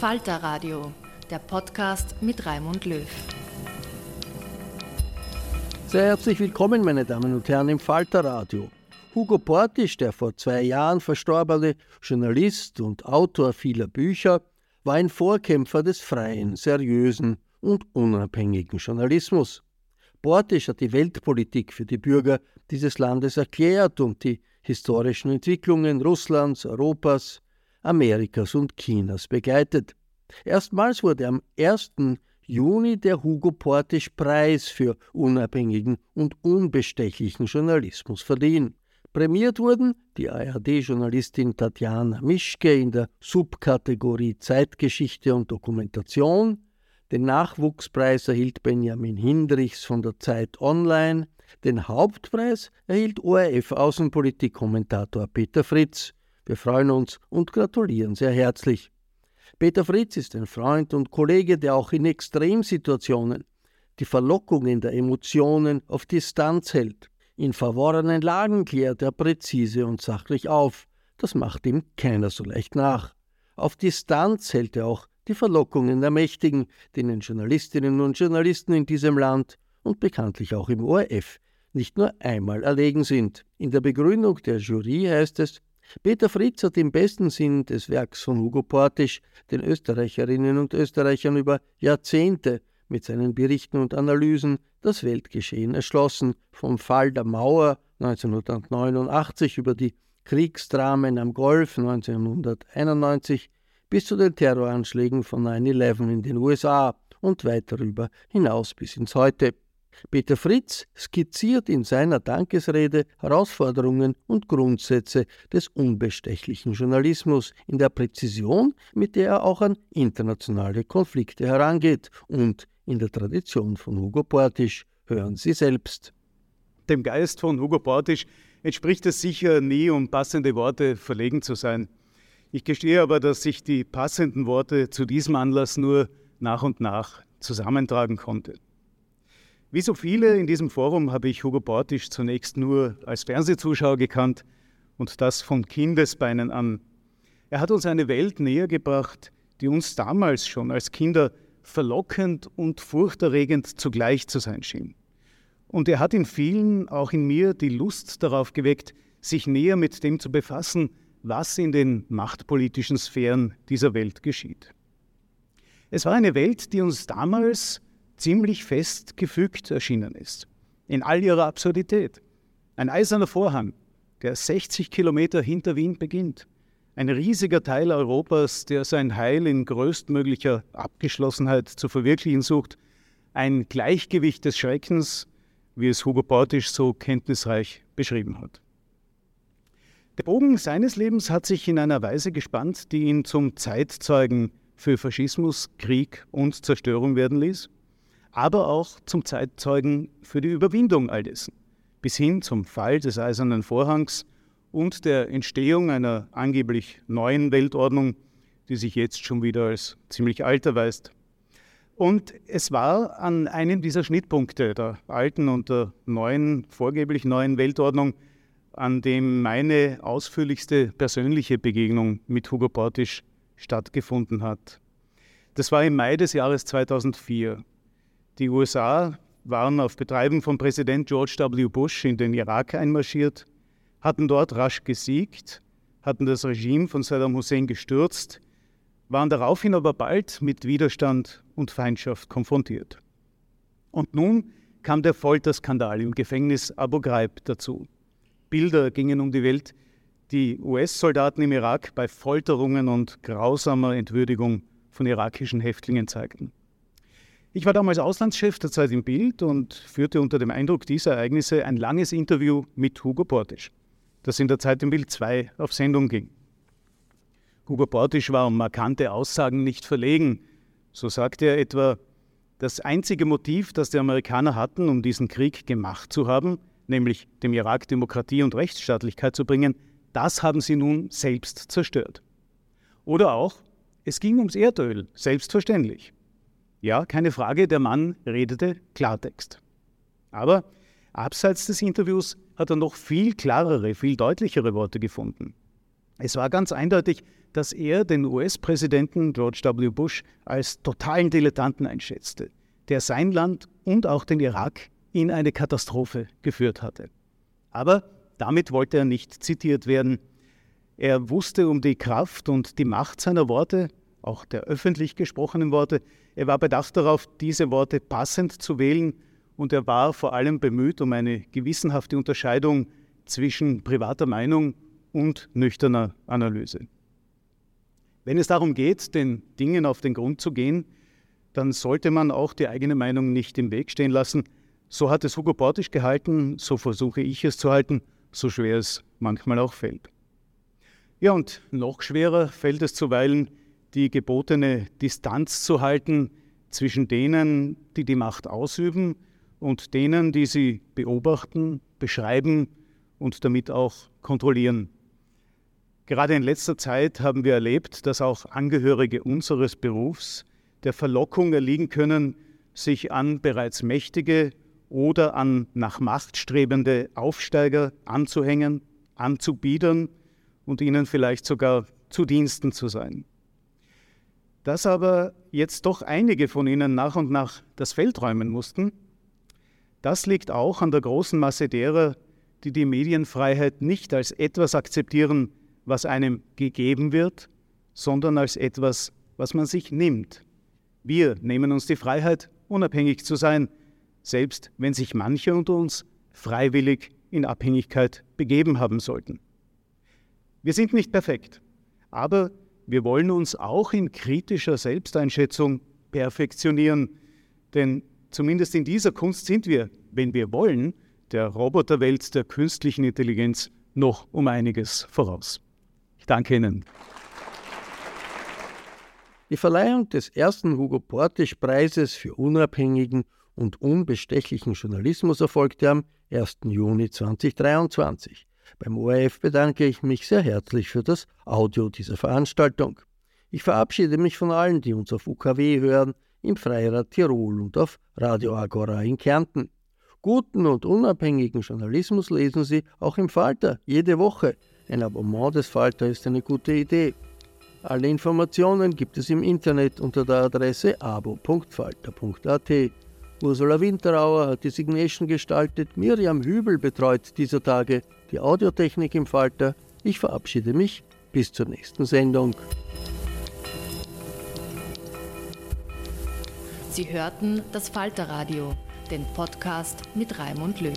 Falter Radio, der Podcast mit Raimund Löw. Sehr herzlich willkommen, meine Damen und Herren, im Falter Radio. Hugo Portisch, der vor zwei Jahren verstorbene Journalist und Autor vieler Bücher, war ein Vorkämpfer des freien, seriösen und unabhängigen Journalismus. Portisch hat die Weltpolitik für die Bürger dieses Landes erklärt und die historischen Entwicklungen Russlands, Europas, Amerikas und Chinas begleitet. Erstmals wurde am 1. Juni der Hugo Portisch Preis für unabhängigen und unbestechlichen Journalismus verliehen. Prämiert wurden die ARD-Journalistin Tatjana Mischke in der Subkategorie Zeitgeschichte und Dokumentation, den Nachwuchspreis erhielt Benjamin Hindrichs von der Zeit Online, den Hauptpreis erhielt ORF-Außenpolitik-Kommentator Peter Fritz. Wir freuen uns und gratulieren sehr herzlich. Peter Fritz ist ein Freund und Kollege, der auch in Extremsituationen die Verlockungen der Emotionen auf Distanz hält. In verworrenen Lagen klärt er präzise und sachlich auf. Das macht ihm keiner so leicht nach. Auf Distanz hält er auch die Verlockungen der Mächtigen, denen Journalistinnen und Journalisten in diesem Land und bekanntlich auch im ORF nicht nur einmal erlegen sind. In der Begründung der Jury heißt es, Peter Fritz hat im besten Sinn des Werks von Hugo Portisch den Österreicherinnen und Österreichern über Jahrzehnte mit seinen Berichten und Analysen das Weltgeschehen erschlossen, vom Fall der Mauer 1989 über die Kriegsdramen am Golf 1991 bis zu den Terroranschlägen von 9-11 in den USA und weit darüber hinaus bis ins Heute. Peter Fritz skizziert in seiner Dankesrede Herausforderungen und Grundsätze des unbestechlichen Journalismus in der Präzision, mit der er auch an internationale Konflikte herangeht und in der Tradition von Hugo Portisch. Hören Sie selbst. Dem Geist von Hugo Portisch entspricht es sicher nie, um passende Worte verlegen zu sein. Ich gestehe aber, dass ich die passenden Worte zu diesem Anlass nur nach und nach zusammentragen konnte. Wie so viele in diesem Forum habe ich Hugo Bortisch zunächst nur als Fernsehzuschauer gekannt und das von Kindesbeinen an. Er hat uns eine Welt näher gebracht, die uns damals schon als Kinder verlockend und furchterregend zugleich zu sein schien. Und er hat in vielen, auch in mir, die Lust darauf geweckt, sich näher mit dem zu befassen, was in den machtpolitischen Sphären dieser Welt geschieht. Es war eine Welt, die uns damals ziemlich fest gefügt erschienen ist. in all ihrer Absurdität. Ein eiserner Vorhang, der 60 Kilometer hinter Wien beginnt. Ein riesiger Teil Europas, der sein Heil in größtmöglicher Abgeschlossenheit zu verwirklichen sucht. Ein Gleichgewicht des Schreckens, wie es Hugo Portisch so kenntnisreich beschrieben hat. Der Bogen seines Lebens hat sich in einer Weise gespannt, die ihn zum Zeitzeugen für Faschismus, Krieg und Zerstörung werden ließ, aber auch zum Zeitzeugen für die Überwindung all dessen, bis hin zum Fall des Eisernen Vorhangs und der Entstehung einer angeblich neuen Weltordnung, die sich jetzt schon wieder als ziemlich alt erweist. Und es war an einem dieser Schnittpunkte der alten und der neuen, vorgeblich neuen Weltordnung, an dem meine ausführlichste persönliche Begegnung mit Hugo Portisch stattgefunden hat. Das war im Mai des Jahres 2004. Die USA waren auf Betreiben von Präsident George W. Bush in den Irak einmarschiert, hatten dort rasch gesiegt, hatten das Regime von Saddam Hussein gestürzt, waren daraufhin aber bald mit Widerstand und Feindschaft konfrontiert. Und nun kam der Folterskandal im Gefängnis Abu Ghraib dazu. Bilder gingen um die Welt, die US-Soldaten im Irak bei Folterungen und grausamer Entwürdigung von irakischen Häftlingen zeigten. Ich war damals Auslandschef der Zeit im Bild und führte unter dem Eindruck dieser Ereignisse ein langes Interview mit Hugo Portisch, das in der Zeit im Bild 2 auf Sendung ging. Hugo Portisch war um markante Aussagen nicht verlegen. So sagte er etwa, das einzige Motiv, das die Amerikaner hatten, um diesen Krieg gemacht zu haben, nämlich dem Irak Demokratie und Rechtsstaatlichkeit zu bringen, das haben sie nun selbst zerstört. Oder auch, es ging ums Erdöl, selbstverständlich. Ja, keine Frage, der Mann redete Klartext. Aber abseits des Interviews hat er noch viel klarere, viel deutlichere Worte gefunden. Es war ganz eindeutig, dass er den US-Präsidenten George W. Bush als totalen Dilettanten einschätzte, der sein Land und auch den Irak in eine Katastrophe geführt hatte. Aber damit wollte er nicht zitiert werden. Er wusste um die Kraft und die Macht seiner Worte, auch der öffentlich gesprochenen Worte. Er war bedacht darauf, diese Worte passend zu wählen und er war vor allem bemüht um eine gewissenhafte Unterscheidung zwischen privater Meinung und nüchterner Analyse. Wenn es darum geht, den Dingen auf den Grund zu gehen, dann sollte man auch die eigene Meinung nicht im Weg stehen lassen, so hat es Hugo Portisch gehalten, so versuche ich es zu halten, so schwer es manchmal auch fällt. Ja, und noch schwerer fällt es zuweilen, die gebotene Distanz zu halten zwischen denen, die die Macht ausüben und denen, die sie beobachten, beschreiben und damit auch kontrollieren. Gerade in letzter Zeit haben wir erlebt, dass auch Angehörige unseres Berufs der Verlockung erliegen können, sich an bereits mächtige oder an nach Macht strebende Aufsteiger anzuhängen, anzubiedern und ihnen vielleicht sogar zu Diensten zu sein. Dass aber jetzt doch einige von ihnen nach und nach das Feld räumen mussten, das liegt auch an der großen Masse derer, die die Medienfreiheit nicht als etwas akzeptieren, was einem gegeben wird, sondern als etwas, was man sich nimmt. Wir nehmen uns die Freiheit, unabhängig zu sein, selbst wenn sich manche unter uns freiwillig in Abhängigkeit begeben haben sollten. Wir sind nicht perfekt, aber wir wollen uns auch in kritischer Selbsteinschätzung perfektionieren, denn zumindest in dieser Kunst sind wir, wenn wir wollen, der Roboterwelt der künstlichen Intelligenz noch um einiges voraus. Ich danke Ihnen. Die Verleihung des ersten Hugo Portisch Preises für unabhängigen und unbestechlichen Journalismus erfolgte am 1. Juni 2023. Beim ORF bedanke ich mich sehr herzlich für das Audio dieser Veranstaltung. Ich verabschiede mich von allen, die uns auf UKW hören, im Freirad Tirol und auf Radio Agora in Kärnten. Guten und unabhängigen Journalismus lesen Sie auch im Falter jede Woche. Ein Abonnement des Falter ist eine gute Idee. Alle Informationen gibt es im Internet unter der Adresse abo.falter.at. Ursula Winterauer hat die Signation gestaltet, Miriam Hübel betreut dieser Tage die Audiotechnik im Falter. Ich verabschiede mich bis zur nächsten Sendung. Sie hörten das Falterradio, den Podcast mit Raimund Löw.